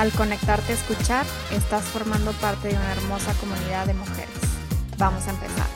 Al conectarte a escuchar, estás formando parte de una hermosa comunidad de mujeres. Vamos a empezar.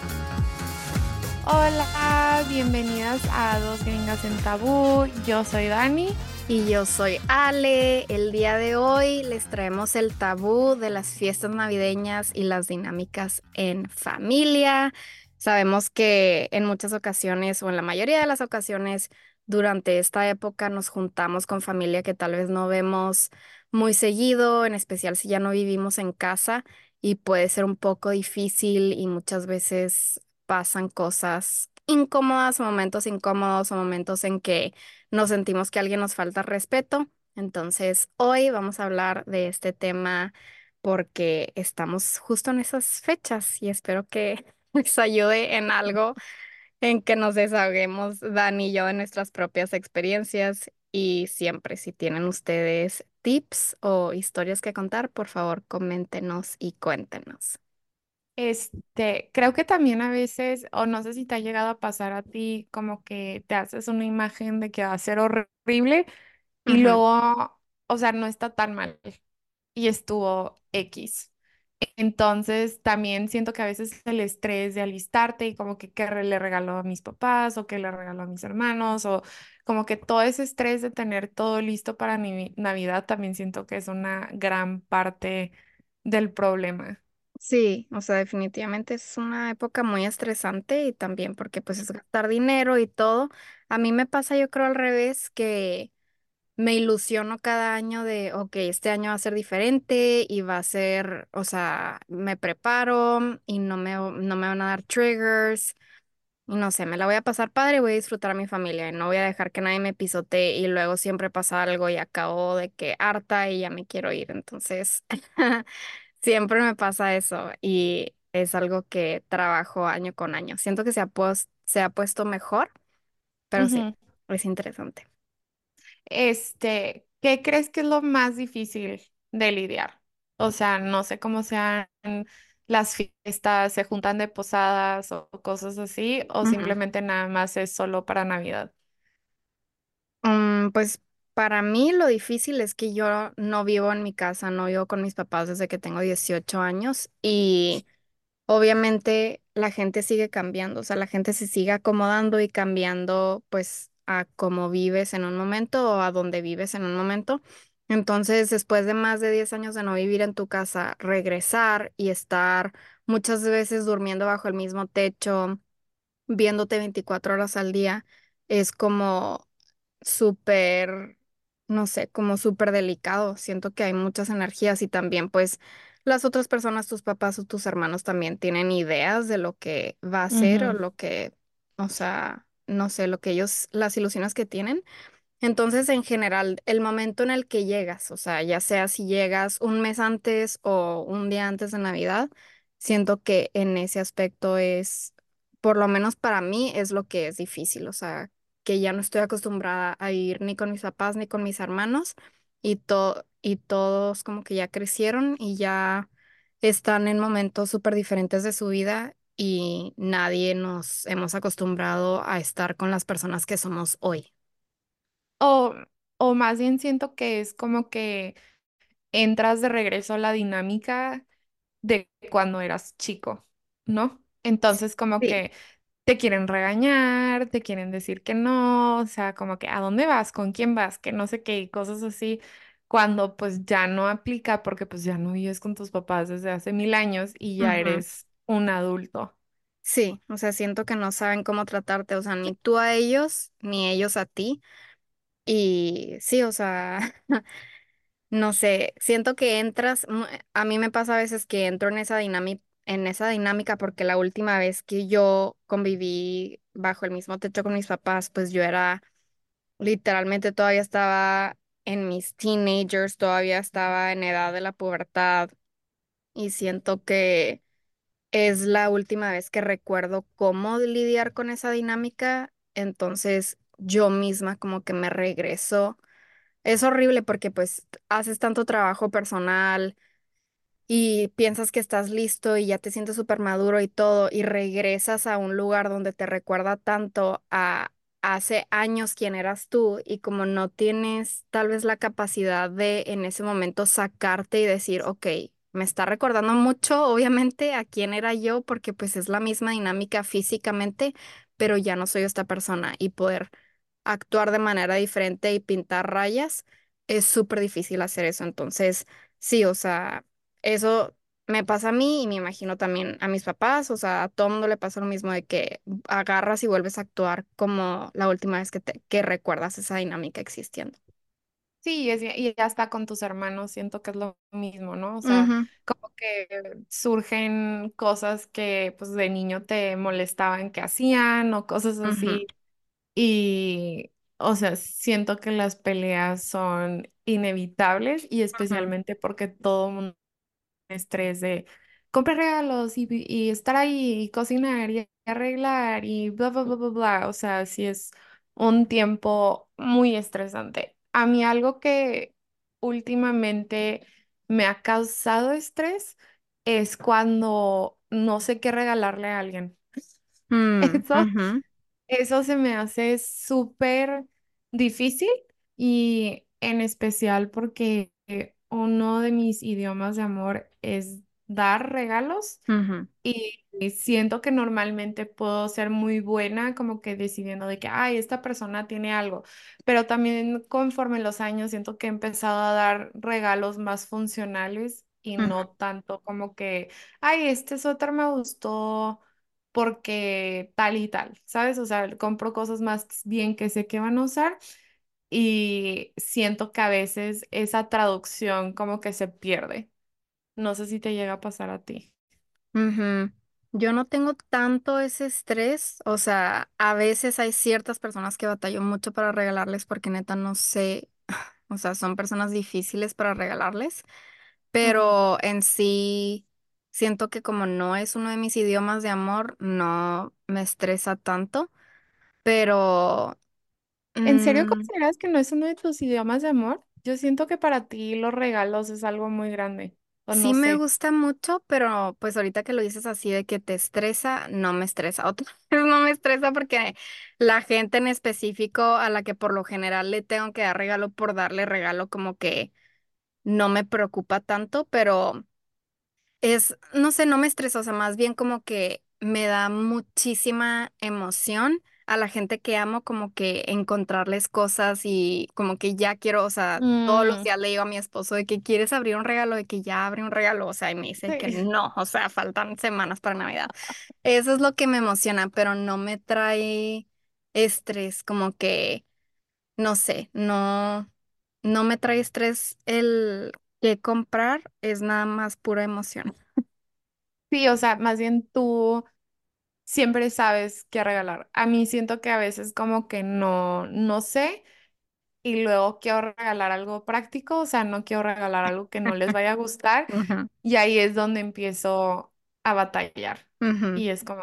Hola, bienvenidas a Dos Gringas en Tabú. Yo soy Dani. Y yo soy Ale. El día de hoy les traemos el tabú de las fiestas navideñas y las dinámicas en familia. Sabemos que en muchas ocasiones o en la mayoría de las ocasiones durante esta época nos juntamos con familia que tal vez no vemos muy seguido, en especial si ya no vivimos en casa y puede ser un poco difícil y muchas veces pasan cosas incómodas, momentos incómodos o momentos en que nos sentimos que alguien nos falta respeto. Entonces, hoy vamos a hablar de este tema porque estamos justo en esas fechas y espero que les ayude en algo en que nos desahoguemos, Dani y yo, de nuestras propias experiencias. Y siempre, si tienen ustedes tips o historias que contar, por favor, coméntenos y cuéntenos. Este, creo que también a veces, o no sé si te ha llegado a pasar a ti, como que te haces una imagen de que va a ser horrible y luego, o sea, no está tan mal y estuvo X. Entonces, también siento que a veces el estrés de alistarte y como que qué le regaló a mis papás o qué le regaló a mis hermanos o como que todo ese estrés de tener todo listo para Navidad también siento que es una gran parte del problema. Sí, o sea, definitivamente es una época muy estresante y también porque pues es gastar dinero y todo. A mí me pasa yo creo al revés que me ilusiono cada año de, ok, este año va a ser diferente y va a ser, o sea, me preparo y no me, no me van a dar triggers. Y no sé, me la voy a pasar padre y voy a disfrutar a mi familia y no voy a dejar que nadie me pisotee y luego siempre pasa algo y acabo de que harta y ya me quiero ir. Entonces, siempre me pasa eso y es algo que trabajo año con año. Siento que se ha, se ha puesto mejor, pero sí, es interesante. Este, ¿qué crees que es lo más difícil de lidiar? O sea, no sé cómo sean las fiestas, se juntan de posadas o cosas así, o simplemente nada más es solo para Navidad. Mm, pues para mí lo difícil es que yo no vivo en mi casa, no vivo con mis papás desde que tengo 18 años y obviamente la gente sigue cambiando, o sea, la gente se sigue acomodando y cambiando pues a cómo vives en un momento o a dónde vives en un momento. Entonces, después de más de 10 años de no vivir en tu casa, regresar y estar muchas veces durmiendo bajo el mismo techo, viéndote 24 horas al día, es como súper, no sé, como súper delicado. Siento que hay muchas energías y también pues las otras personas, tus papás o tus hermanos también tienen ideas de lo que va a ser o lo que, o sea, no sé, lo que ellos, las ilusiones que tienen. Entonces, en general, el momento en el que llegas, o sea, ya sea si llegas un mes antes o un día antes de Navidad, siento que en ese aspecto es, por lo menos para mí, es lo que es difícil, o sea, que ya no estoy acostumbrada a ir ni con mis papás ni con mis hermanos y, y todos como que ya crecieron y ya están en momentos súper diferentes de su vida y nadie nos hemos acostumbrado a estar con las personas que somos hoy. O, o más bien siento que es como que entras de regreso a la dinámica de cuando eras chico, ¿no? Entonces como que te quieren regañar, te quieren decir que no, o sea, como que a dónde vas, con quién vas, que no sé qué, cosas así, cuando pues ya no aplica porque pues ya no vives con tus papás desde hace mil años y ya eres un adulto. Sí, o sea, siento que no saben cómo tratarte, o sea, ni tú a ellos, ni ellos a ti. Y sí, o sea, no sé, siento que entras, a mí me pasa a veces que entro en esa dinámica, en esa dinámica porque la última vez que yo conviví bajo el mismo techo con mis papás, pues yo era, literalmente todavía estaba en mis teenagers, todavía estaba en edad de la pubertad y siento que es la última vez que recuerdo cómo lidiar con esa dinámica, entonces yo misma como que me regreso. Es horrible porque pues haces tanto trabajo personal y piensas que estás listo y ya te sientes súper maduro y todo, y regresas a un lugar donde te recuerda tanto a hace años quién eras tú y como no tienes tal vez la capacidad de en ese momento sacarte y decir, ok, me está recordando mucho, obviamente, a quién era yo, porque pues es la misma dinámica físicamente, pero ya no soy esta persona y poder actuar de manera diferente y pintar rayas, es súper difícil hacer eso. Entonces, sí, o sea... Eso me pasa a mí y me imagino también a mis papás, o sea, a todo mundo le pasa lo mismo de que agarras y vuelves a actuar como la última vez que te, que recuerdas esa dinámica existiendo. Sí, es, y hasta con tus hermanos siento que es lo mismo, ¿no? O sea, Ujú, como que surgen cosas que pues de niño te molestaban que hacían o cosas ujú, así. Y, o sea, siento que las peleas son inevitables y ujú, especialmente porque todo mundo estrés de comprar regalos y, y estar ahí y cocinar y arreglar y bla, bla, bla, bla, bla. O sea, sí es un tiempo muy estresante. A mí algo que últimamente me ha causado estrés es cuando no sé qué regalarle a alguien. mm, Eso eso se me hace súper difícil y en especial porque uno de mis idiomas de amor es dar regalos y, y siento que normalmente puedo ser muy buena como que decidiendo de que, ay, esta persona tiene algo, pero también conforme los años siento que he empezado a dar regalos más funcionales y no tanto como que, ay, este suéter me gustó porque tal y tal, ¿sabes? O sea, compro cosas más bien que sé que van a usar y siento que a veces esa traducción como que se pierde. No sé si te llega a pasar a ti. ujú. Yo no tengo tanto ese estrés, o sea, a veces hay ciertas personas que batallo mucho para regalarles porque neta no sé, o sea, son personas difíciles para regalarles. Ujú. pero en sí siento que como no es uno de mis idiomas de amor, no me estresa tanto, pero ¿En serio mm, consideras que no es uno de tus idiomas de amor? Yo siento que para ti los regalos es algo muy grande, o sí me sé. gusta mucho, pero pues ahorita que lo dices así de que te estresa, no me estresa. Otra vez no me estresa porque la gente en específico a la que por lo general le tengo que dar regalo por darle regalo como que no me preocupa tanto, pero... Es, no sé, no me estresa, o sea, más bien como que me da muchísima emoción a la gente que amo, como que encontrarles cosas y como que ya quiero, o sea, todos los Mm, días le digo a mi esposo de que quieres abrir un regalo, de que ya abre un regalo, o sea, y me dice que no, o sea, faltan semanas para Navidad. Eso es lo que me emociona, pero no me trae estrés, como que, no sé, no, no me trae estrés el que comprar, es nada más pura emoción. Sí, o sea, más bien tú siempre sabes qué regalar. A mí siento que a veces como que no, no sé. y luego quiero regalar algo práctico, o sea, no quiero regalar algo que no les vaya a gustar y ahí es donde empiezo a batallar y es como,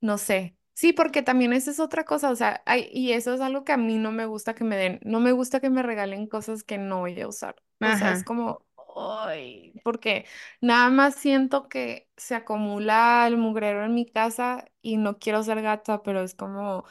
no sé. Sí, porque también esa es otra cosa, o sea, hay- y eso es algo que a mí no me gusta que me den, no me gusta que me regalen cosas que no voy a usar, o sea, es como, ay, porque nada más siento que se acumula el mugrero en mi casa y no quiero ser gata, pero es como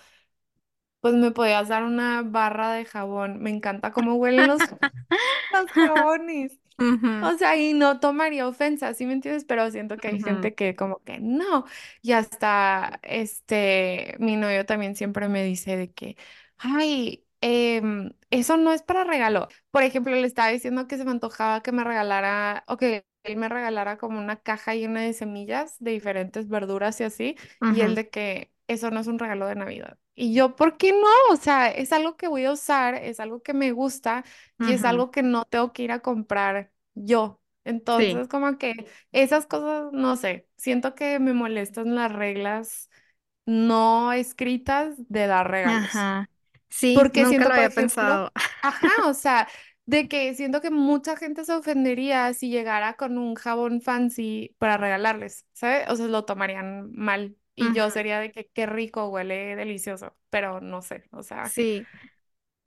pues me podías dar una barra de jabón. Me encanta cómo huelen los, los jabones. Ujú, O sea, y no tomaría ofensa, ¿sí me entiendes? Pero siento que hay ujú, gente que como que no. Y hasta este, mi novio también siempre me dice de que, ay, em, eso no es para regalo. Por ejemplo, le estaba diciendo que se me antojaba que me regalara, o que él me regalara como una caja llena de semillas de diferentes verduras y así. Y él ujú, de que eso no es un regalo de Navidad. Y yo, ¿por qué no? O sea, es algo que voy a usar, es algo que me gusta y es algo que no tengo que ir a comprar yo. Sí, Entonces, como que esas cosas, no sé, siento que me molestan las reglas no escritas de dar regalos. ajá. Sí, Porque nunca lo siento, por había ejemplo, pensado. ajá, o sea, de que siento que mucha gente se ofendería si llegara con un jabón fancy para regalarles, ¿sabes? O sea, lo tomarían mal. Y yo sería de que qué rico, huele delicioso, pero no sé, o sea, Sí.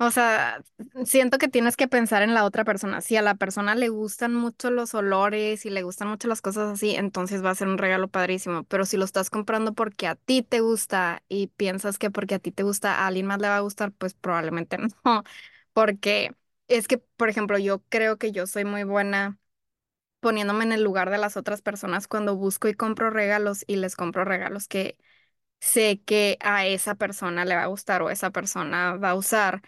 O sea, siento que tienes que pensar en la otra persona. Si a la persona le gustan mucho los olores y le gustan mucho las cosas así, entonces va a ser un regalo padrísimo. Pero si lo estás comprando porque a ti te gusta y piensas que porque a ti te gusta a alguien más le va a gustar, pues probablemente no. Porque es que, por ejemplo, yo creo que yo soy muy buena poniéndome en el lugar de las otras personas cuando busco y compro regalos y les compro regalos que sé que a esa persona le va a gustar o esa persona va a usar.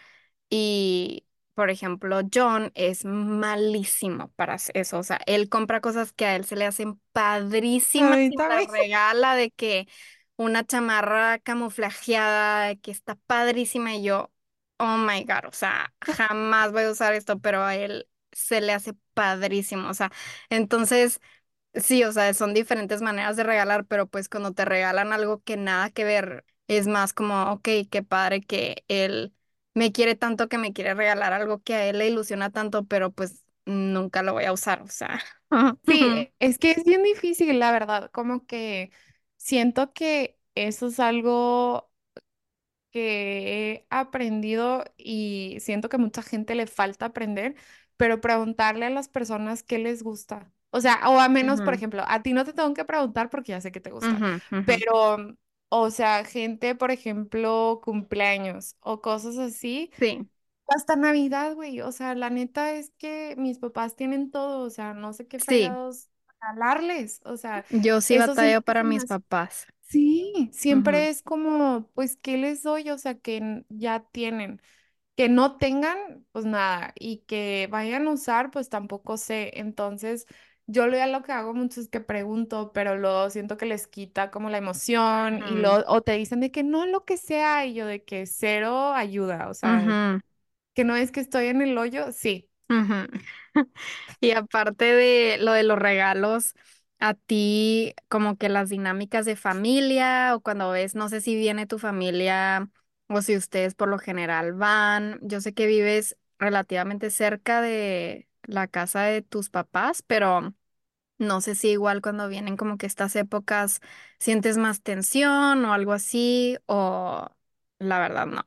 Y, por ejemplo, John es malísimo para hacer eso. O sea, él compra cosas que a él se le hacen padrísimas y las regala de que una chamarra camuflajeada que está padrísima y yo, oh my God, o sea, jamás voy a usar esto, pero a él se le hace padrísimo. O sea, entonces... Sí, o sea, son diferentes maneras de regalar, pero pues cuando te regalan algo que nada que ver, es más como, ok, qué padre que él me quiere tanto que me quiere regalar algo que a él le ilusiona tanto, pero pues nunca lo voy a usar, o sea. Sí, e- es que es bien difícil, la verdad, como que siento que eso es algo que he aprendido y siento que mucha gente le falta aprender, pero preguntarle a las personas qué les gusta. O sea, o a menos, por ejemplo, a ti no te tengo que preguntar porque ya sé que te gusta, pero, o sea, gente, por ejemplo, cumpleaños o cosas así, Sí, hasta Navidad, güey. O sea, la neta es que mis papás tienen todo, o sea, no sé qué sí, fregados regalarles. O sea, yo sí eso batallo para se me mis hace papás. Sí, siempre es como, pues, ¿qué les doy? O sea, que n- ya tienen, que no tengan, pues nada, y que vayan a usar, pues tampoco sé. Entonces, yo lo ya lo que hago mucho es que pregunto, pero luego siento que les quita como la emoción y lo, o te dicen de que no, lo que sea, y yo de que cero ayuda, o sea, que no es que estoy en el hoyo, sí. Y aparte de lo de los regalos, a ti como que las dinámicas de familia o cuando ves, no sé si viene tu familia o si ustedes por lo general van, yo sé que vives relativamente cerca de la casa de tus papás, pero no sé si igual cuando vienen como que estas épocas sientes más tensión o algo así o la verdad no.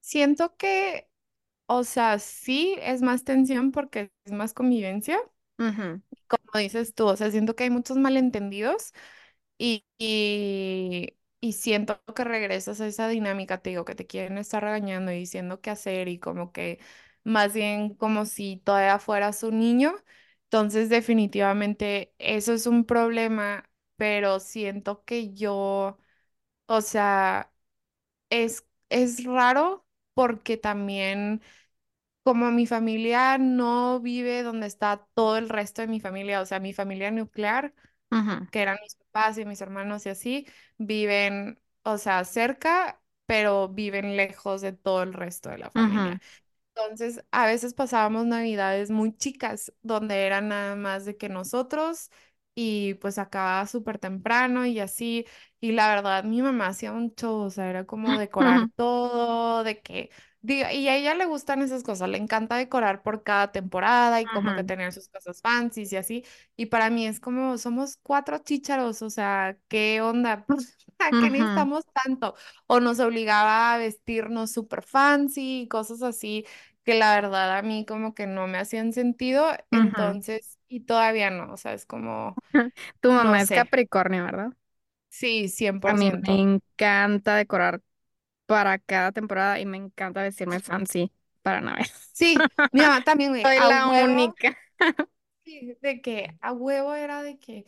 Siento que, o sea, sí es más tensión porque es más convivencia. Ujú, como dices tú, o sea, siento que hay muchos malentendidos y, y, y siento que regresas a esa dinámica, te digo, que te quieren estar regañando y diciendo qué hacer y como que más bien como si todavía fueras un niño. Entonces, definitivamente eso es un problema, pero siento que yo, o sea, es, es raro porque también... Como mi familia no vive donde está todo el resto de mi familia, o sea, mi familia nuclear, ujú, que eran mis papás y mis hermanos y así, viven, o sea, cerca, pero viven lejos de todo el resto de la ujú, familia. Entonces, a veces pasábamos navidades muy chicas, donde era nada más de que nosotros y pues acababa súper temprano y así. Y la verdad, mi mamá hacía un show, o sea, era como decorar todo, de que, y a ella le gustan esas cosas, le encanta decorar por cada temporada y como que tener sus cosas fancies y así. Y para mí es como, somos cuatro chícharos, o sea, ¿qué onda? ¿Para qué necesitamos tanto? O nos obligaba a vestirnos súper fancy y cosas así que la verdad a mí como que no me hacían sentido, entonces, y todavía no, o sea, es como, Tu no mamá es sé, Capricornio, ¿verdad? sí, cien A mí me encanta decorar para cada temporada y me encanta vestirme fancy para Navidad. Sí, mi mamá también, güey, Soy a la huevo, única. sí, de que a huevo era de que,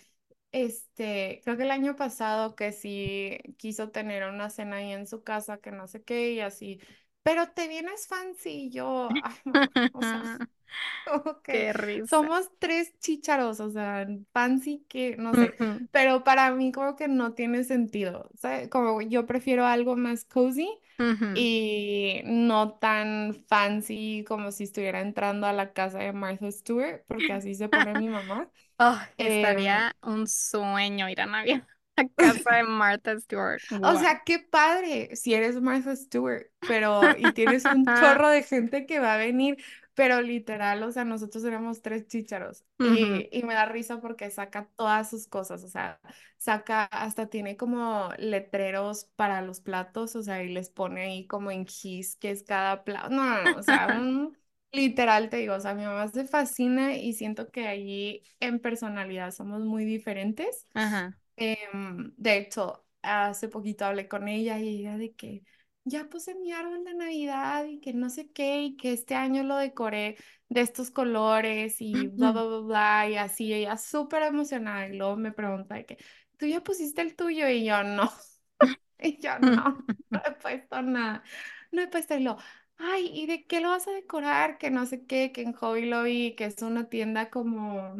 este, creo que el año pasado que sí quiso tener una cena ahí en su casa, que no sé qué, y así, pero te vienes fancy, y yo, ay, mamá, o sea. Ok, Qué risa. somos tres chícharos, o sea, fancy que, no sé, pero para mí como que no tiene sentido, ¿sabes? Como yo prefiero algo más cozy y no tan fancy como si estuviera entrando a la casa de Martha Stewart, porque así se pone mi mamá. Oh, Em, estaría un sueño ir a Navidad. casa de Martha Stewart. O Wow. sea, qué padre si eres Martha Stewart, pero y tienes un chorro de gente que va a venir, pero literal, o sea, nosotros éramos tres chícharos y, y me da risa porque saca todas sus cosas, o sea, saca, hasta tiene como letreros para los platos, o sea, y les pone ahí como en gis que es cada plato. No, no, no, o sea, un, literal te digo, o sea, mi mamá se fascina y siento que allí en personalidad somos muy diferentes. Ajá. Em, de hecho, hace poquito hablé con ella y ella de que ya puse mi árbol de Navidad y que no sé qué, y que este año lo decoré de estos colores y bla, bla, bla, bla, y así, ella súper emocionada. Y luego me pregunta de que, ¿tú ya pusiste el tuyo? Y yo, no, y yo, no, no he puesto nada, no he puesto y lo, ay, ¿y de qué lo vas a decorar? Que no sé qué, que en Hobby Lobby, que es una tienda como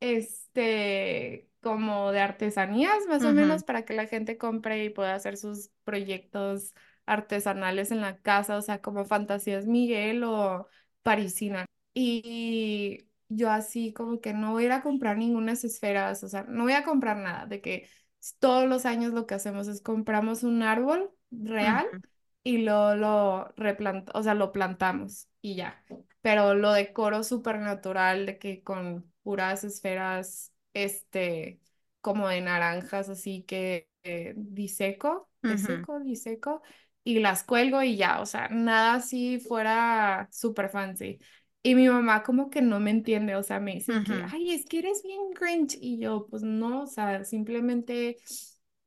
este, como de artesanías, más o menos, para que la gente compre y pueda hacer sus proyectos artesanales en la casa, o sea, como Fantasías Miguel o Parisina. Y yo así como que no voy a ir a comprar ninguna esferas, o sea, no voy a comprar nada, de que todos los años lo que hacemos es compramos un árbol real y luego lo replantamos, o sea, lo plantamos y ya. Pero lo decoro súper natural, de que con puras esferas, este, como de naranjas, así que eh, diseco, ujú, deseco, diseco, y las cuelgo y ya, o sea, nada así fuera súper fancy. Y mi mamá como que no me entiende, o sea, me dice que, ay, es que eres bien Grinch. Y yo, pues no, o sea, simplemente,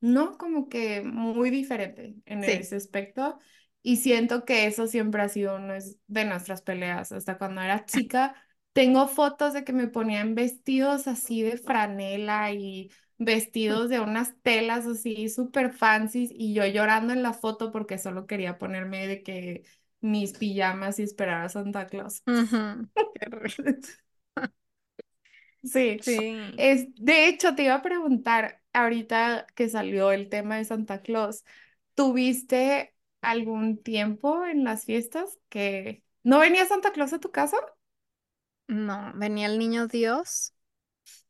no, como que muy diferente en Sí. ese aspecto. Y siento que eso siempre ha sido una de nuestras peleas. Hasta cuando era chica, tengo fotos de que me ponían vestidos así de franela y vestidos de unas telas así súper fancies y yo llorando en la foto porque solo quería ponerme de que mis pijamas y esperar a Santa Claus. Sí, Sí. es, de hecho te iba a preguntar, ahorita que salió el tema de Santa Claus, ¿tuviste algún tiempo en las fiestas que no venía Santa Claus a tu casa? No, venía el niño Dios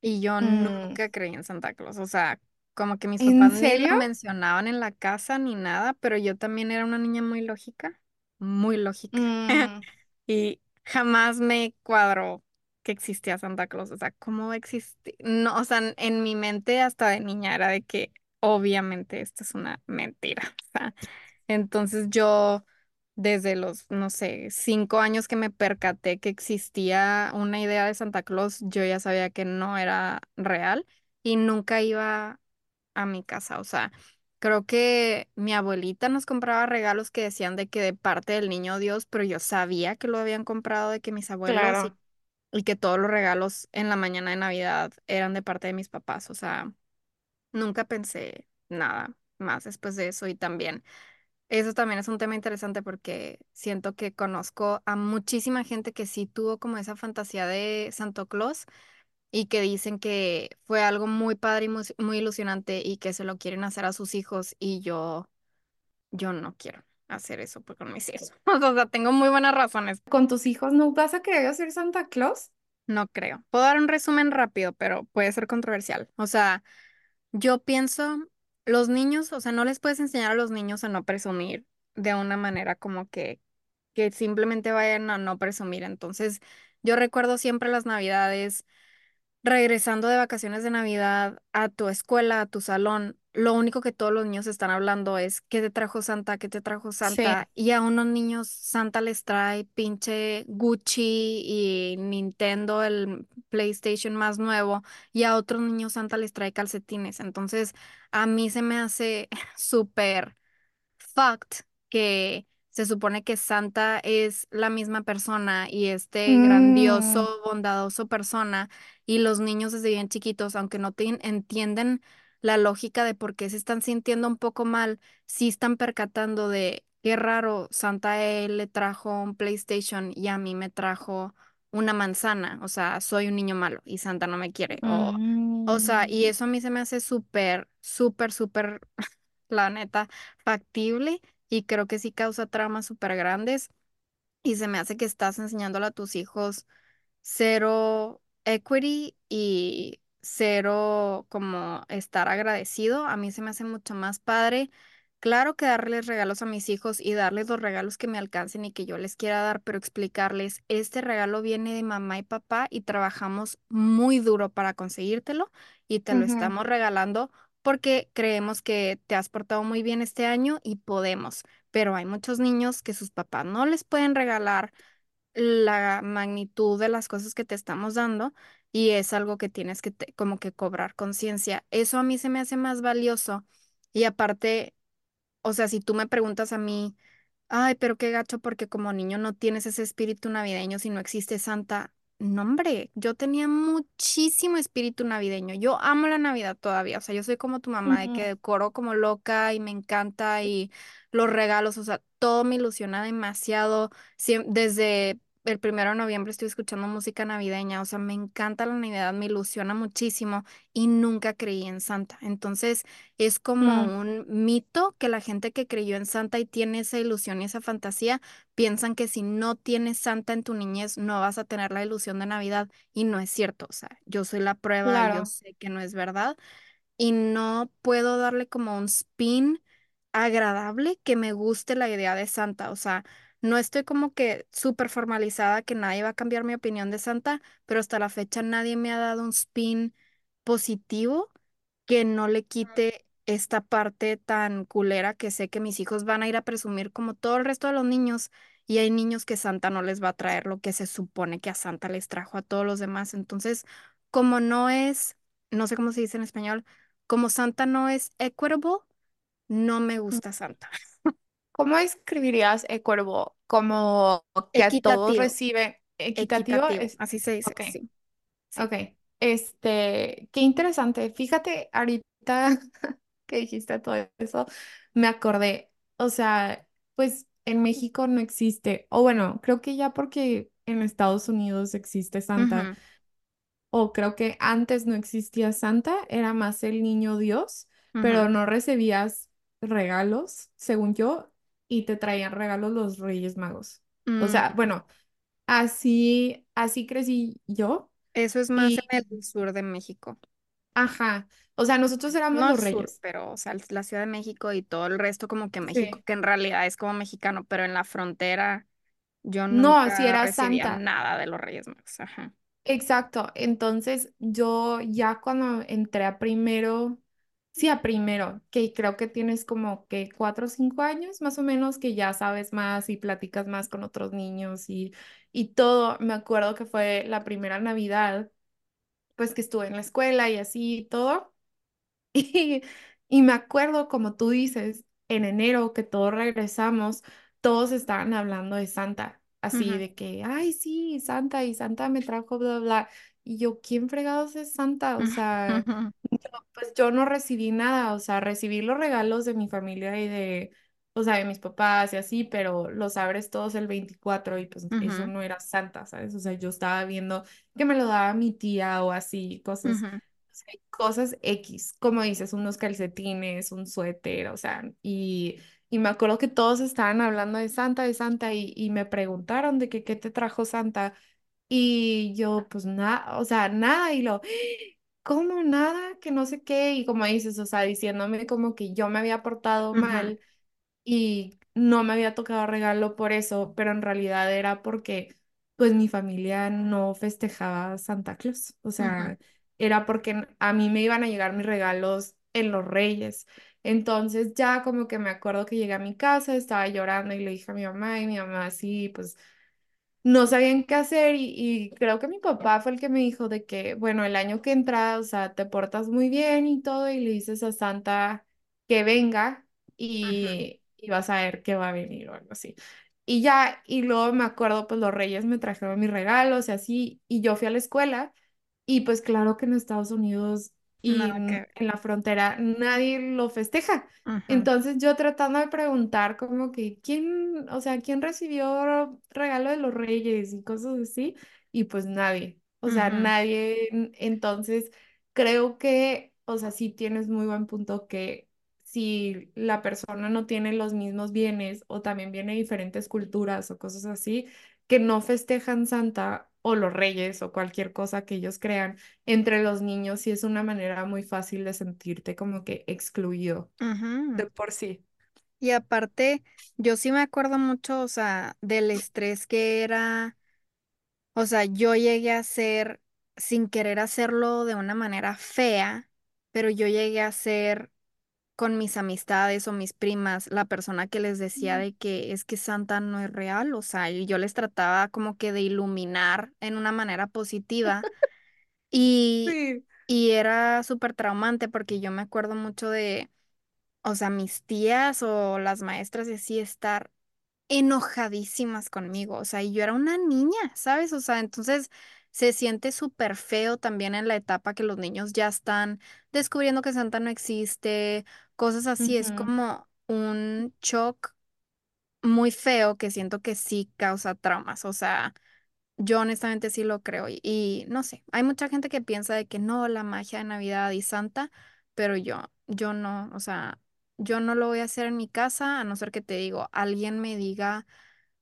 y yo Mm, nunca creí en Santa Claus. O sea, como que mis ¿en papás ni lo mencionaban en la casa ni nada, pero yo también era una niña muy lógica, muy lógica. Mm, Y jamás me cuadró que existía Santa Claus. O sea, ¿cómo existe? No, o sea, en en mi mente hasta de niña era de que obviamente esto es una mentira. O sea, entonces yo desde los, no sé, cinco años que me percaté que existía una idea de Santa Claus, yo ya sabía que no era real y nunca iba a mi casa. O sea, creo que mi abuelita nos compraba regalos que decían de que de parte del niño Dios, pero yo sabía que lo habían comprado de que mis abuelos y, claro. y que todos los regalos en la mañana de Navidad eran de parte de mis papás. O sea, nunca pensé nada más después de eso y también. Eso también es un tema interesante porque siento que conozco a muchísima gente que sí tuvo como esa fantasía de Santo Claus y que dicen que fue algo muy padre y muy, muy ilusionante y que se lo quieren hacer a sus hijos y yo, yo no quiero hacer eso con mis hijos. O sea, tengo muy buenas razones. ¿Con tus hijos no vas a querer ser Santa Claus? No creo. Puedo dar un resumen rápido, pero puede ser controversial. O sea, yo pienso, los niños, o sea, no les puedes enseñar a los niños a no presumir de una manera como que que simplemente vayan a no presumir. Entonces, yo recuerdo siempre las Navidades, regresando de vacaciones de Navidad a tu escuela, a tu salón, lo único que todos los niños están hablando es ¿qué te trajo Santa? ¿Qué te trajo Sí. Santa? Y a unos niños Santa les trae pinche Gucci y Nintendo, el PlayStation más nuevo, y a otros niños Santa les trae calcetines. Entonces, a mí se me hace súper fact que se supone que Santa es la misma persona y este Mm, grandioso, bondadoso persona y los niños desde bien chiquitos, aunque no te entienden la lógica de por qué se están sintiendo un poco mal, sí están percatando de qué raro, Santa él le trajo un PlayStation y a mí me trajo una manzana, o sea, soy un niño malo y Santa no me quiere o o sea, y mm, eso a mí se me hace súper, súper, súper la neta, factible y creo que sí causa traumas súper grandes y se me hace que estás enseñándole a tus hijos cero equity y cero como estar agradecido. A mí se me hace mucho más padre. Claro que darles regalos a mis hijos y darles los regalos que me alcancen y que yo les quiera dar, pero explicarles, este regalo viene de mamá y papá y trabajamos muy duro para conseguírtelo y te lo estamos regalando porque creemos que te has portado muy bien este año y podemos. Pero hay muchos niños que sus papás no les pueden regalar la magnitud de las cosas que te estamos dando y es algo que tienes que como que cobrar conciencia. Eso a mí se me hace más valioso y aparte, o sea, si tú me preguntas a mí, Ay, pero qué gacho porque como niño no tienes ese espíritu navideño si no existe Santa. No, hombre, yo tenía muchísimo espíritu navideño. Yo amo la Navidad todavía. O sea, yo soy como tu mamá, de que decoro como loca y me encanta y los regalos, o sea, todo me ilusiona demasiado. Siem- desde el primero de noviembre estoy escuchando música navideña. O sea, me encanta la Navidad, me ilusiona muchísimo y nunca creí en Santa. Entonces, es como mm, un mito que la gente que creyó en Santa y tiene esa ilusión y esa fantasía piensan que si no tienes Santa en tu niñez no vas a tener la ilusión de Navidad y no es cierto. O sea, yo soy la prueba, yo claro. sé que no es verdad y no puedo darle como un spin agradable que me guste la idea de Santa. O sea, no estoy como que súper formalizada que nadie va a cambiar mi opinión de Santa, pero hasta la fecha nadie me ha dado un spin positivo que no le quite esta parte tan culera que sé que mis hijos van a ir a presumir como todo el resto de los niños. Y hay niños que Santa no les va a traer lo que se supone que a Santa les trajo a todos los demás. Entonces, como no es, no sé cómo se dice en español, como Santa no es equitable, no me gusta Santa. ¿Cómo escribirías el cuervo? Como que a todos Equitativo, reciben equitativo equitativo, es, así se dice, ok, sí, sí. ok. Este, qué interesante. Fíjate, ahorita que dijiste todo eso, me acordé. O sea, pues en México no existe, o bueno, creo que ya porque en Estados Unidos existe Santa, Ujú, o creo que antes no existía Santa, era más el niño Dios, ujú, pero no recibías regalos, según yo, y te traían regalos los Reyes Magos. O sea, mm, bueno, así, así crecí yo. Eso es más en el sur de México. ajá, o sea, nosotros éramos No los sur, reyes. pero, o sea, la Ciudad de México y todo el resto como que México, Sí. que en realidad es como mexicano, pero en la frontera yo No, era recibía Santa. nada de los Reyes Magos. Ajá. Exacto. Entonces, yo ya cuando entré a primero, sí, a primero, que creo que tienes como que cuatro o cinco años más o menos, que ya sabes más y platicas más con otros niños y, y todo. Me acuerdo que fue la primera Navidad, pues que estuve en la escuela y así y todo. Y, y me acuerdo, como tú dices, en enero que todos regresamos, todos estaban hablando de Santa, así de que, ay, sí, Santa, y Santa me trajo, bla, bla. Y yo, ¿quién fregados es Santa? O sea, pues yo no recibí nada, o sea, recibí los regalos de mi familia y de, o sea, de mis papás y así, pero los abres todos el 24 y pues eso no era Santa, ¿sabes? O sea, yo estaba viendo que me lo daba mi tía o así, cosas, ujú, o sea, cosas X, como dices, unos calcetines, un suéter, o sea, y, y me acuerdo que todos estaban hablando de Santa, de Santa, y, y me preguntaron de que qué te trajo Santa. Y yo, pues nada, o sea, nada, y lo, ¿cómo nada? Que no sé qué, y como dices, o sea, diciéndome como que yo me había portado mal y no me había tocado regalo por eso, pero en realidad era porque, pues, mi familia no festejaba Santa Claus, o sea, era porque a mí me iban a llegar mis regalos en los Reyes. Entonces ya como que me acuerdo que llegué a mi casa, estaba llorando y le dije a mi mamá y mi mamá sí, pues no sabían qué hacer y, y creo que mi papá fue el que me dijo de que, bueno, el año que entra, o sea, te portas muy bien y todo y le dices a Santa que venga y, y vas a ver que va a venir o algo así. Y ya, y luego me acuerdo, pues los reyes me trajeron mis regalos y así, y yo fui a la escuela y pues claro que en Estados Unidos y en, en la frontera nadie lo festeja. Entonces yo tratando de preguntar como que quién, o sea, quién recibió regalo de los reyes y cosas así, y pues nadie, o sea, nadie. Entonces creo que, o sea, sí tienes muy buen punto que si la persona no tiene los mismos bienes o también viene de diferentes culturas o cosas así, que no festejan Santa o los Reyes o cualquier cosa que ellos crean entre los niños, sí es una manera muy fácil de sentirte como que excluido de por sí. Y aparte, yo sí me acuerdo mucho, o sea, del estrés que era, o sea, yo llegué a ser, sin querer hacerlo de una manera fea, pero yo llegué a ser con mis amistades o mis primas la persona que les decía de que es que Santa no es real, o sea, y yo les trataba como que de iluminar en una manera positiva y, Sí. y era súper traumante porque yo me acuerdo mucho de, o sea, mis tías o las maestras y así estar enojadísimas conmigo, o sea, y yo era una niña, ¿sabes? O sea, entonces se siente súper feo también en la etapa que los niños ya están descubriendo que Santa no existe, cosas así, es Ujú. como un shock muy feo que siento que sí causa traumas, o sea, yo honestamente sí lo creo y, y no sé, hay mucha gente que piensa de que no, la magia de Navidad y Santa, pero yo, yo no, o sea, yo no lo voy a hacer en mi casa a no ser que te digo, alguien me diga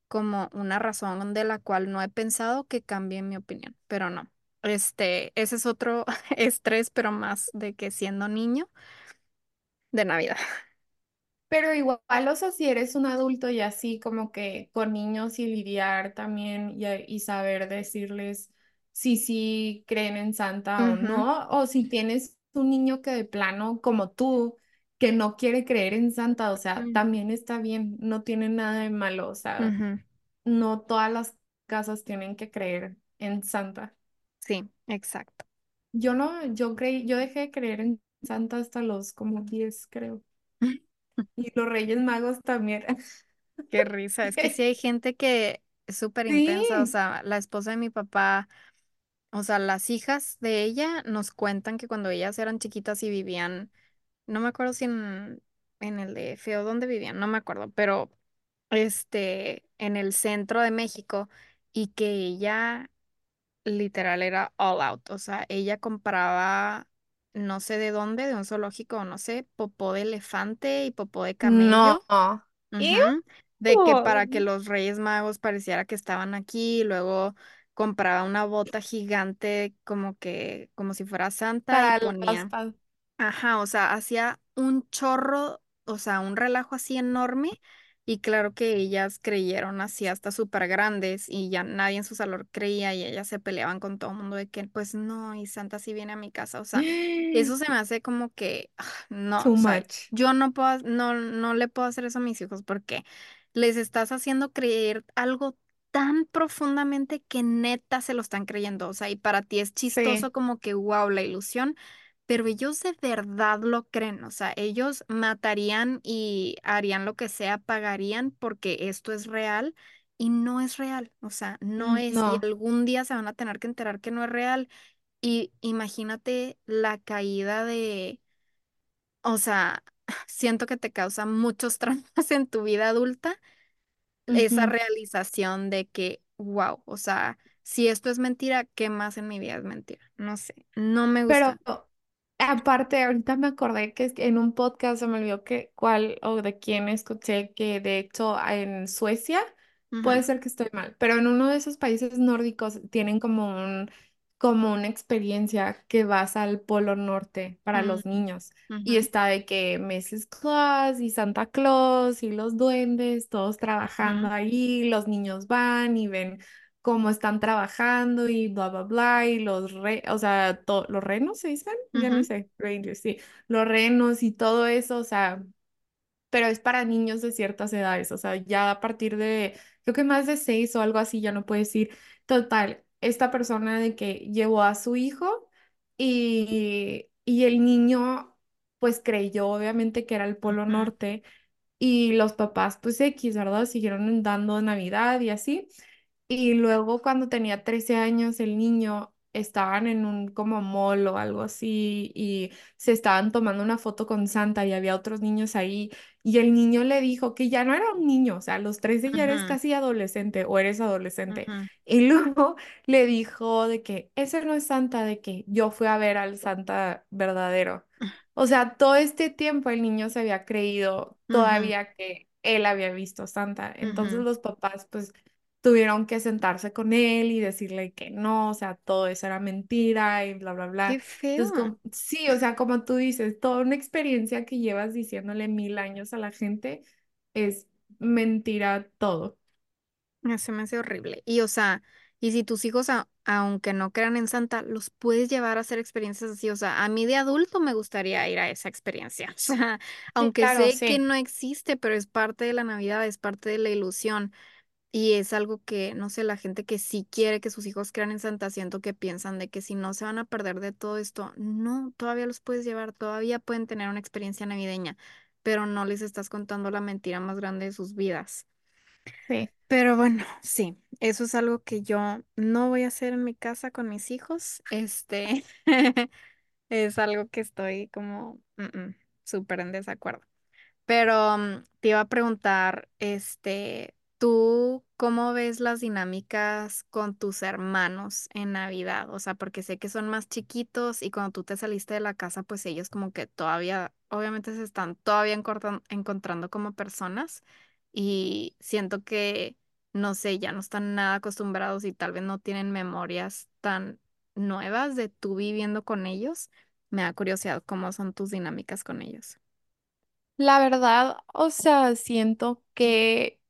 como una razón de la cual no he pensado que cambie mi opinión, pero no. Este, ese es otro estrés, pero más de que siendo niño de Navidad. Pero igual, o sea, si eres un adulto y así como que con niños y lidiar también y, y saber decirles si sí creen en Santa o Ujú, no, o si tienes un niño que de plano como tú, que no quiere creer en Santa, o sea, mm, también está bien, no tiene nada de malo, o sea, ujú, no todas las casas tienen que creer en Santa. Sí, exacto. Yo no, yo creí, yo dejé de creer en Santa hasta los como 10 creo, y los Reyes Magos también. Qué risa. Es que sí hay gente que es súper intensa. O Sí, sea, la esposa de mi papá, o sea, las hijas de ella nos cuentan que cuando ellas eran chiquitas y vivían, no me acuerdo si en, en el de Feo dónde vivían, no me acuerdo, pero este, en el centro de México y que ella literal era all out. O sea, ella compraba no sé de dónde, de un zoológico, no sé, popó de elefante y popó de no. camello ¡Ew! Ujú, De que para que los Reyes Magos pareciera que estaban aquí, y luego compraba una bota gigante como que, como si fuera Santa y Para las ponía. Ajá, o sea, hacía un chorro, o sea, un relajo así enorme y claro que ellas creyeron así hasta súper grandes y ya nadie en su salón creía y ellas se peleaban con todo el mundo de que pues no, y Santa sí viene a mi casa, o sea, eso se me hace como que ah, no, o Too sea, much. yo no puedo, no, no le puedo hacer eso a mis hijos porque les estás haciendo creer algo tan profundamente que neta se lo están creyendo, o sea, y para ti es chistoso Sí. como que wow, la ilusión pero ellos de verdad lo creen, o sea, ellos matarían y harían lo que sea, pagarían porque esto es real y no es real, o sea, no Mm, es y algún día se van a tener que enterar que no es real y imagínate la caída de, o sea, siento que te causa muchos traumas en tu vida adulta esa realización de que, wow, o sea, si esto es mentira, ¿qué más en mi vida es mentira? No sé, no me Pero gusta. Aparte, ahorita me acordé que en un podcast se me olvidó que cuál o de quién escuché que de hecho en Suecia, puede ser que estoy mal, pero en uno de esos países nórdicos tienen como un, como una experiencia que vas al Polo Norte para los niños. Y está de que Mrs. Claus y Santa Claus y los duendes, todos trabajando ahí, los niños van y ven cómo están trabajando y bla, bla, bla, y los re, o sea, to- los renos se dicen, ya no sé, rangers, sí, los renos y todo eso, o sea, pero es para niños de ciertas edades, o sea, ya a partir de, creo que más de seis o algo así, ya no puedes ir. Total, esta persona de que llevó a su hijo y, y el niño, pues creyó obviamente que era el Polo ujú, Norte. Y los papás, pues X, ¿verdad? Siguieron dando Navidad y así. Y luego cuando tenía 13 años, el niño estaban en un como mall o algo así y se estaban tomando una foto con Santa y había otros niños ahí y el niño le dijo que ya no era un niño, o sea, a los 13 ya eres casi adolescente o eres adolescente. Y luego le dijo de que ese no es Santa, de que yo fui a ver al Santa verdadero. O sea, todo este tiempo el niño se había creído todavía que él había visto Santa. Entonces los papás, pues tuvieron que sentarse con él y decirle que no, o sea, todo eso era mentira y bla, bla, bla. Qué feo. Entonces, como, sí, o sea, como tú dices, toda una experiencia que llevas diciéndole mil años a la gente es mentira todo. Se me hace horrible. Y o sea, y si tus hijos, a- aunque no crean en Santa, los puedes llevar a hacer experiencias así. O sea, a mí de adulto me gustaría ir a esa experiencia. O sea, Sí, aunque claro, sé que sí. no existe, pero es parte de la Navidad, es parte de la ilusión. Y es algo que, no sé, la gente que sí quiere que sus hijos crean en Santa, siento que piensan de que si no se van a perder de todo esto, no, todavía los puedes llevar, todavía pueden tener una experiencia navideña, pero no les estás contando la mentira más grande de sus vidas. Sí. Pero bueno, sí, eso es algo que yo no voy a hacer en mi casa con mis hijos. Este es algo que estoy como mm, mm, súper en desacuerdo. Pero mm, te iba a preguntar, este, ¿tú cómo ves las dinámicas con tus hermanos en Navidad? O sea, porque sé que son más chiquitos y cuando tú te saliste de la casa, pues ellos como que todavía, obviamente se están todavía encontrando como personas y siento que, no sé, ya no están nada acostumbrados y tal vez no tienen memorias tan nuevas de tú viviendo con ellos. Me da curiosidad cómo son tus dinámicas con ellos. La verdad, o sea, siento que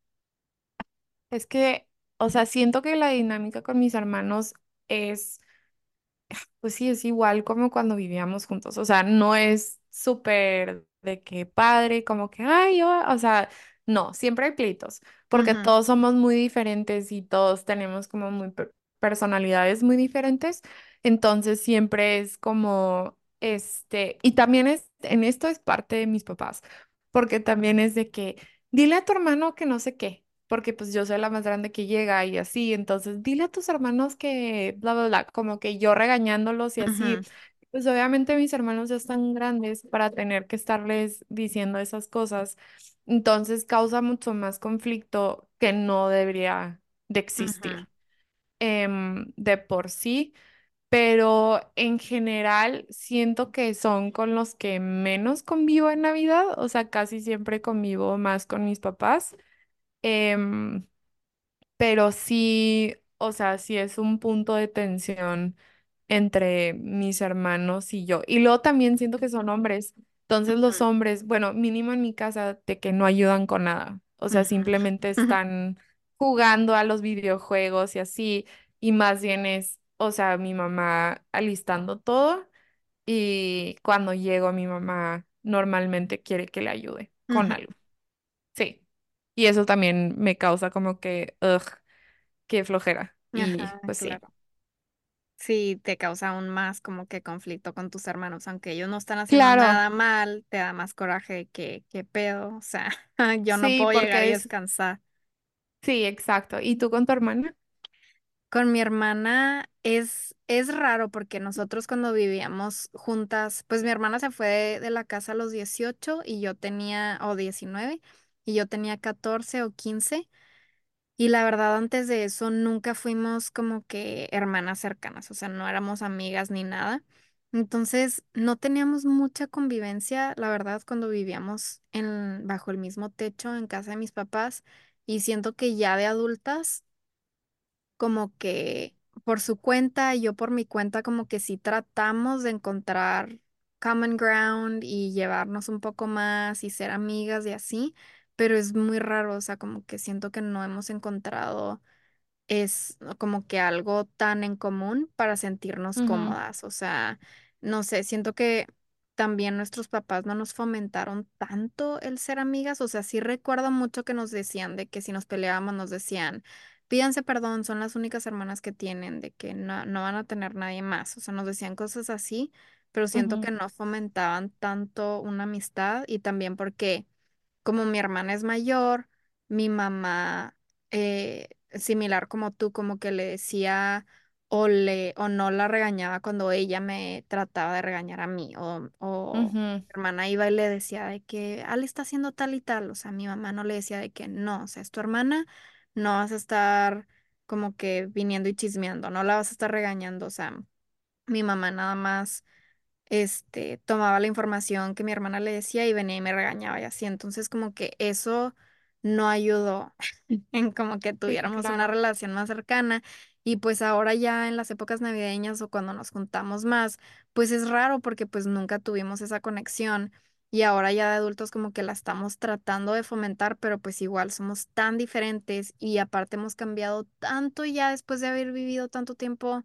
es que, o sea, siento que la dinámica con mis hermanos es Pues sí, es igual como cuando vivíamos juntos, o sea, no es súper de que padre, como que, ay, yo, o sea, no, siempre hay pleitos, porque todos somos muy diferentes y todos tenemos como muy per- personalidades muy diferentes, entonces siempre es como, este, y también es, en esto es parte de mis papás, porque también es de que, dile a tu hermano que no sé qué porque pues yo soy la más grande que llega y así, entonces dile a tus hermanos que bla, bla, bla, como que yo regañándolos y así, pues obviamente mis hermanos ya están grandes para tener que estarles diciendo esas cosas, entonces causa mucho más conflicto que no debería de existir em, de por sí. Pero en general siento que son con los que menos convivo en Navidad, o sea, casi siempre convivo más con mis papás. Em, pero sí, o sea, sí es un punto de tensión entre mis hermanos y yo. Y luego también siento que son hombres. Entonces los hombres, bueno, mínimo en mi casa, de que no ayudan con nada. O sea, simplemente ujú, están jugando a los videojuegos y así. Y más bien es, o sea, mi mamá alistando todo. Y cuando llego, mi mamá normalmente quiere que le ayude con ujú. algo. Sí. Y eso también me causa como que, ugh, qué flojera. Y Ajá, pues sí. claro. Sí, te causa aún más como que conflicto con tus hermanos, aunque ellos no están haciendo Claro, nada mal, te da más coraje que qué pedo, o sea, yo no sí, puedo llegar y porque es, descansar. sí, exacto. ¿Y tú con tu hermana? Con mi hermana es, es raro porque nosotros cuando vivíamos juntas, pues mi hermana se fue de, de la casa a los 18 y yo tenía, o 19 y yo tenía 14 o 15. Y la verdad, antes de eso nunca fuimos como que hermanas cercanas, o sea, no éramos amigas ni nada. Entonces, no teníamos mucha convivencia, la verdad, cuando vivíamos en, bajo el mismo techo en casa de mis papás. Y siento que ya de adultas, como que por su cuenta y yo por mi cuenta, como que sí tratamos de encontrar common ground y llevarnos un poco más y ser amigas y así, pero es muy raro, o sea, como que siento que no hemos encontrado es como que algo tan en común para sentirnos Ujú, cómodas. O sea, no sé, siento que también nuestros papás no nos fomentaron tanto el ser amigas. O sea, sí recuerdo mucho que nos decían de que si nos peleábamos nos decían, pídanse perdón, son las únicas hermanas que tienen, de que no, no van a tener nadie más. O sea, nos decían cosas así, pero siento ujú, que no fomentaban tanto una amistad y también porque como mi hermana es mayor, mi mamá, eh, similar como tú, como que le decía o le o no la regañaba cuando ella me trataba de regañar a mí, o, o ujú, mi hermana iba y le decía de que Ale está haciendo tal y tal, o sea, mi mamá no le decía de que no, o sea, es tu hermana, no vas a estar como que viniendo y chismeando, no la vas a estar regañando, o sea, mi mamá nada más este, tomaba la información que mi hermana le decía y venía y me regañaba y así. Entonces, como que eso no ayudó en como que Sí, tuviéramos una claro. relación más cercana. Y pues ahora ya en las épocas navideñas o cuando nos juntamos más, pues es raro porque pues nunca tuvimos esa conexión. Y ahora ya de adultos como que la estamos tratando de fomentar, pero pues igual somos tan diferentes y aparte hemos cambiado tanto ya después de haber vivido tanto tiempo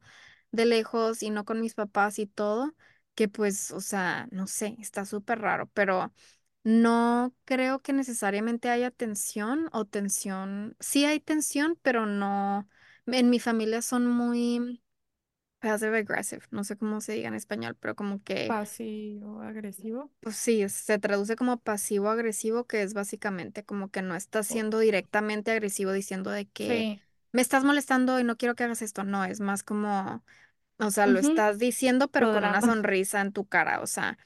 de lejos y no con mis papás y todo, que pues, o sea, no sé, está súper raro, pero no creo que necesariamente haya tensión o tensión. Sí hay tensión, pero no. En mi familia son muy passive aggressive, no sé cómo se diga en español, pero como que, Pasivo, agresivo. pues sí, se traduce como pasivo agresivo, que es básicamente como que no está O- siendo directamente agresivo diciendo de que Sí. me estás molestando y no quiero que hagas esto. No, es más como o sea, lo Ujú, estás diciendo, pero con una sonrisa en tu cara, o sea,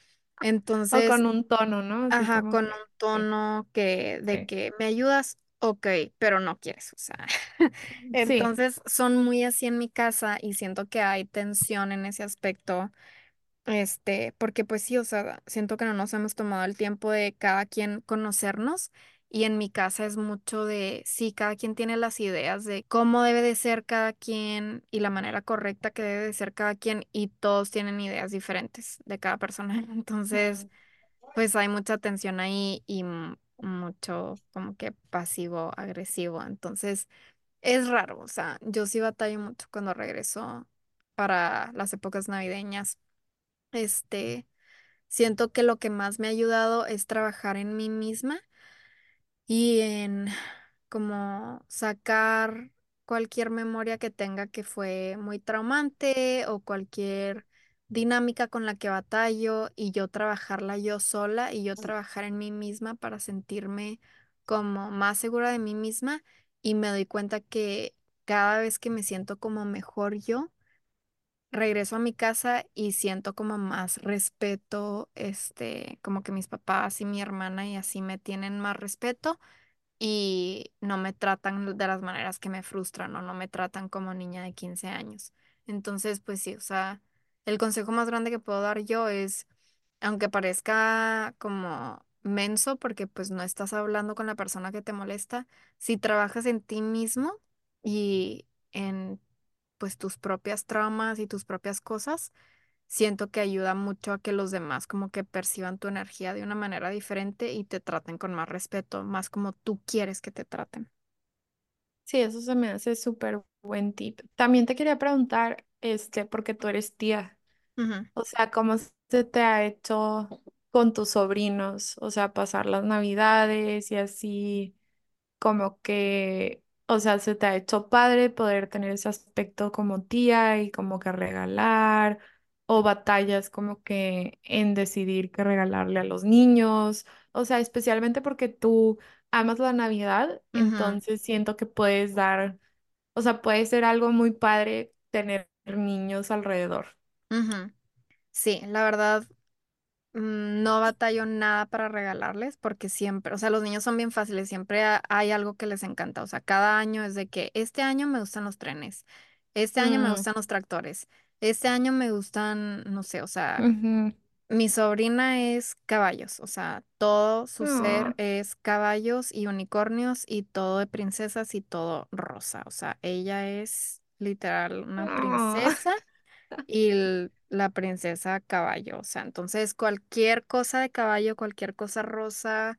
O con entonces, un tono, ¿no? Así ajá, como con que. un Sí. tono que de Sí. que me ayudas, ok, pero no quieres, o sea. Sí. Entonces, son muy así en mi casa y siento que hay tensión en ese aspecto este, porque pues sí, o sea, siento que no nos hemos tomado el tiempo de cada quien conocernos y en mi casa es mucho de, sí, cada quien tiene las ideas de cómo debe de ser cada quien y la manera correcta que debe de ser cada quien y todos tienen ideas diferentes de cada persona. Entonces, pues hay mucha tensión ahí y mucho como que pasivo, agresivo. Entonces, es raro, o sea, yo sí batallo mucho cuando regreso para las épocas navideñas. Este, Siento que lo que más me ha ayudado es trabajar en mí misma y en como sacar cualquier memoria que tenga que fue muy traumante o cualquier dinámica con la que batallo y yo trabajarla yo sola y yo trabajar en mí misma para sentirme como más segura de mí misma y me doy cuenta que cada vez que me siento como mejor yo, regreso a mi casa y siento como más respeto, este, como que mis papás y mi hermana y así me tienen más respeto y no me tratan de las maneras que me frustran o no me tratan como niña de 15 años. Entonces, pues sí, o sea, el consejo más grande que puedo dar yo es, aunque parezca como menso, porque pues no estás hablando con la persona que te molesta, si trabajas en ti mismo y en pues tus propias traumas y tus propias cosas, siento que ayuda mucho a que los demás como que perciban tu energía de una manera diferente y te traten con más respeto, más como tú quieres que te traten. Sí, eso se me hace súper buen tip. También te quería preguntar, este, porque tú eres tía, o sea, ¿cómo se te ha hecho con tus sobrinos? O sea, pasar las navidades y así. como que, o sea, se te ha hecho padre poder tener ese aspecto como tía y como que regalar, o batallas como que en decidir qué regalarle a los niños, o sea, especialmente porque tú amas la Navidad, ujú, entonces siento que puedes dar, o sea, puede ser algo muy padre tener niños alrededor. ujú. Sí, la verdad, mm, no batallo nada para regalarles porque siempre, o sea, los niños son bien fáciles, siempre ha- hay algo que les encanta, o sea, cada año es de que este año me gustan los trenes, este año me Mm, gustan los tractores, este año me gustan, no sé, o sea, ujú. Mi sobrina es caballos, o sea, todo su ser Ah, es caballos y unicornios y todo de princesas y todo rosa. O sea, ella es literal una ah. princesa y l- la princesa caballo. O sea, entonces cualquier cosa de caballo, cualquier cosa rosa,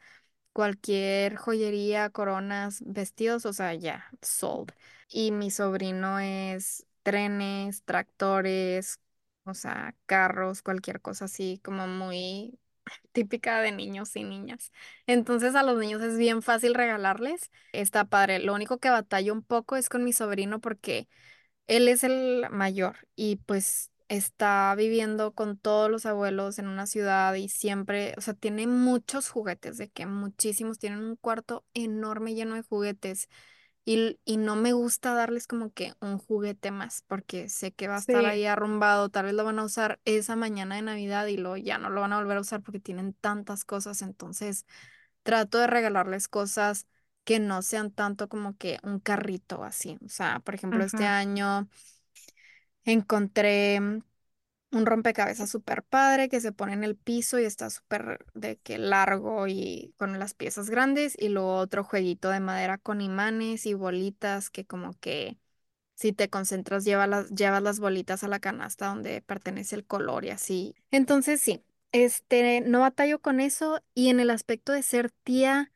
cualquier joyería, coronas, vestidos, o sea, ya, sold. Y mi sobrino es trenes, tractores, o sea, carros, cualquier cosa así como muy típica de niños y niñas. Entonces a los niños es bien fácil regalarles. Está padre. Lo único que batallo un poco es con mi sobrino porque él es el mayor y pues está viviendo con todos los abuelos en una ciudad y siempre, o sea, tiene muchos juguetes, de que muchísimos, tienen un cuarto enorme lleno de juguetes y, y no me gusta darles como que un juguete más porque sé que va a estar ahí arrumbado, tal vez lo van a usar esa mañana de Navidad y luego ya no lo van a volver a usar porque tienen tantas cosas, entonces trato de regalarles cosas que no sean tanto como que un carrito así. O sea, por ejemplo, este ajá. año encontré un rompecabezas súper padre que se pone en el piso y está súper de que largo y con las piezas grandes. Y luego otro jueguito de madera con imanes y bolitas que como que si te concentras lleva las, llevas las bolitas a la canasta donde pertenece el color y así. Entonces sí, este, no batallo con eso y en el aspecto de ser tía.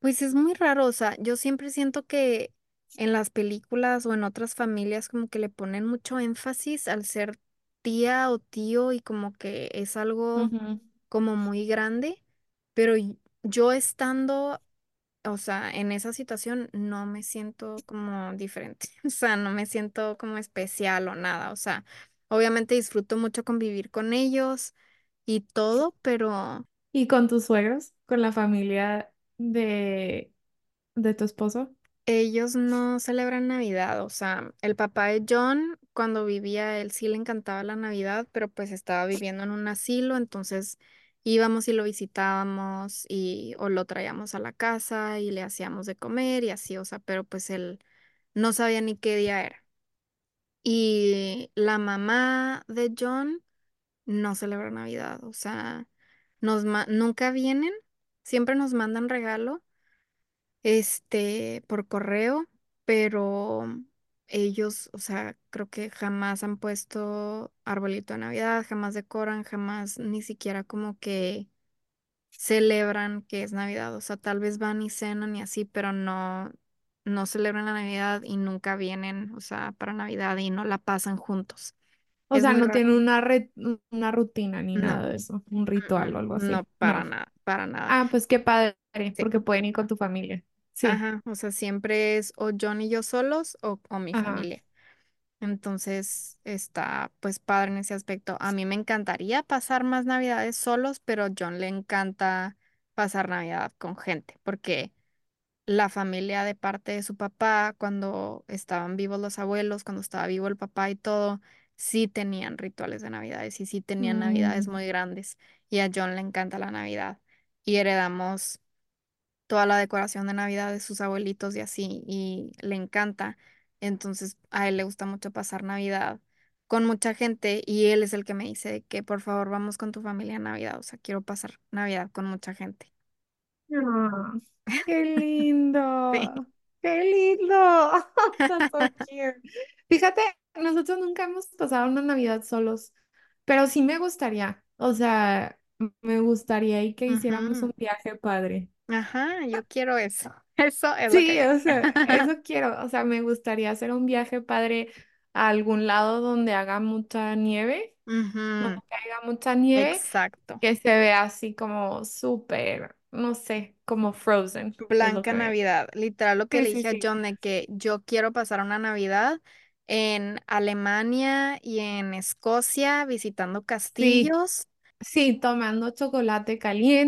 Pues es muy raro, o sea, yo siempre siento que en las películas o en otras familias como que le ponen mucho énfasis al ser tía o tío y como que es algo Ujú. como muy grande, pero y- yo estando, o sea, en esa situación no me siento como diferente, o sea, no me siento como especial o nada, o sea, obviamente disfruto mucho convivir con ellos y todo, pero... ¿Y con tus suegros? ¿Con la familia de, de tu esposo? Ellos no celebran Navidad, o sea, el papá de John, cuando vivía, él sí le encantaba la Navidad, pero pues estaba viviendo en un asilo, entonces íbamos y lo visitábamos y o lo traíamos a la casa y le hacíamos de comer y así, o sea, pero pues él no sabía ni qué día era. Y la mamá de John no celebra Navidad, o sea, nos nunca vienen, siempre nos mandan regalo este, por correo, pero ellos, o sea, creo que jamás han puesto arbolito de Navidad, jamás decoran, jamás ni siquiera como que celebran que es Navidad, o sea, tal vez van y cenan y así, pero no, no celebran la Navidad y nunca vienen, o sea, para Navidad y no la pasan juntos. O Es sea, muy no raro. tiene una, re- una rutina ni No, nada de eso, un mm, ritual mm, o algo no, así. para No. nada, para nada. Ah, pues qué padre, Sí. porque pueden ir con tu familia. Sí. Ajá, o sea, siempre es o John y yo solos o, o mi Ajá. familia. Entonces está pues padre en ese aspecto. A mí me encantaría pasar más Navidades solos, pero a John le encanta pasar Navidad con gente, porque la familia de parte de su papá, cuando estaban vivos los abuelos, cuando estaba vivo el papá y todo, sí tenían rituales de Navidades y sí tenían Navidades Mm. muy grandes. Y a John le encanta la Navidad. Y heredamos toda la decoración de Navidad de sus abuelitos y así, y le encanta. Entonces a él le gusta mucho pasar Navidad con mucha gente y él es el que me dice que por favor vamos con tu familia a Navidad, o sea, quiero pasar Navidad con mucha gente. Ah, qué Sí. lindo, qué lindo. That's so cute. Fíjate, nosotros nunca hemos pasado una Navidad solos, pero sí me gustaría, o sea, me gustaría y que hiciéramos un viaje padre. Ajá, yo quiero eso. Eso es lo Sí, o sea, eso quiero, o sea, me gustaría hacer un viaje padre a algún lado donde haga mucha nieve, donde Ujú, haya mucha nieve, Exacto. que se vea así como súper, no sé, como Frozen, es lo Blanca que. Navidad, literal lo que Sí, le sí, dije a sí. John de que yo quiero pasar una Navidad en Alemania y en Escocia visitando Sí, castillos. Sí, tomando chocolate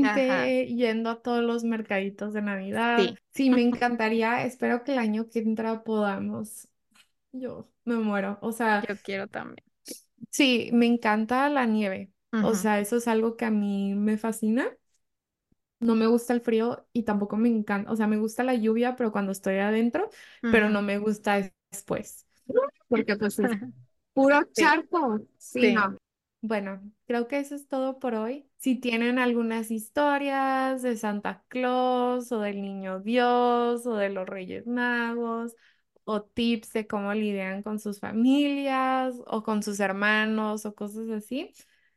Ajá, caliente, yendo a todos los mercaditos de Navidad. sí, Sí, me encantaría, espero que el año que entra podamos. Yo me muero. O sea, yo quiero también. sí, me encanta la nieve. O Ujú, sea, eso es algo que a mí me fascina. No me gusta el frío y tampoco me encanta, o sea, me gusta la lluvia, pero cuando estoy adentro, pero ujú. no me gusta es- después. Porque pues es Puro Sí, charco. Sí, sí. no. Bueno, creo que eso es todo por hoy. Si tienen algunas historias de Santa Claus o del Niño Dios o de los Reyes Magos o tips de cómo lidian con sus familias o con sus hermanos o cosas así,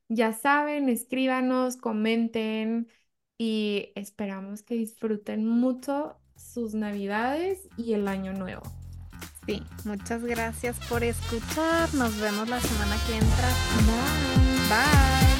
ya saben, escríbanos, comenten y esperamos que disfruten mucho sus Navidades y el Año Nuevo. Sí, muchas gracias por escuchar. Nos vemos la semana que entra. Bye.